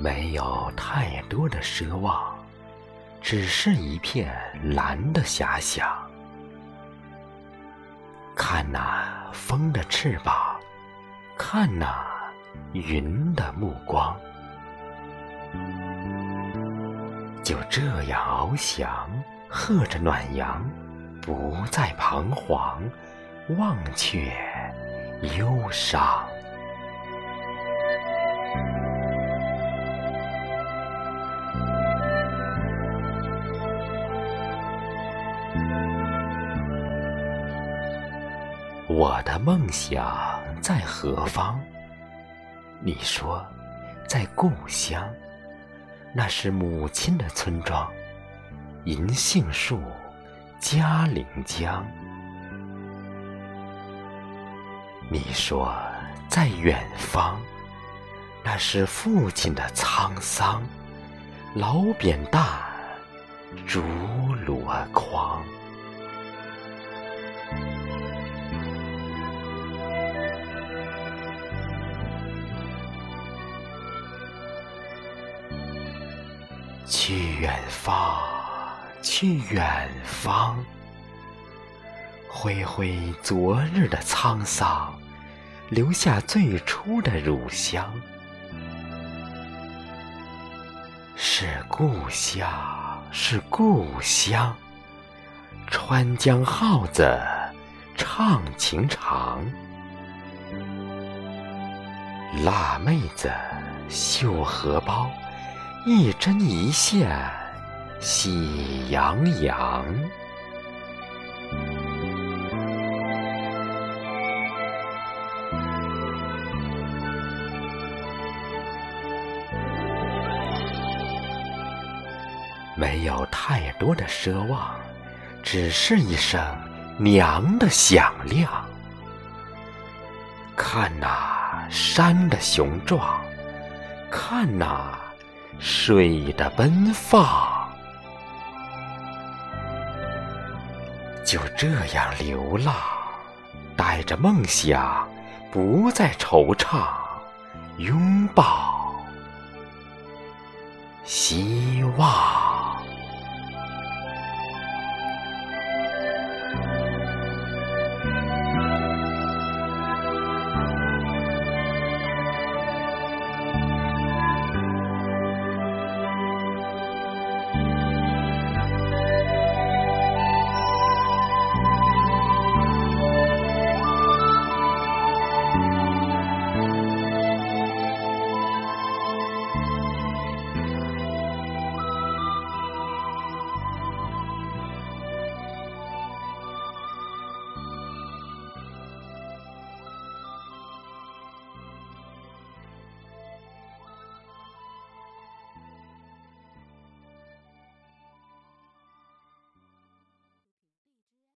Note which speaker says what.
Speaker 1: 没有太多的奢望，只是一片蓝的遐想。看那风的翅膀，看那云的目光，就这样翱翔，和着暖阳，不再彷徨，忘却忧伤。我的梦想在何方？你说，在故乡，那是母亲的村庄，银杏树，嘉陵江。你说，在远方，那是父亲的沧桑，老扁担，竹箩筐。去远方，去远方，挥挥昨日的沧桑，留下最初的乳香。是故乡，是故乡，川江号子唱情长，辣妹子绣荷包。一针一线喜洋洋，没有太多的奢望，只是一声娘的响亮。看那山的雄壮，看那。水的奔放，就这样流浪，带着梦想，不再惆怅，拥抱希望。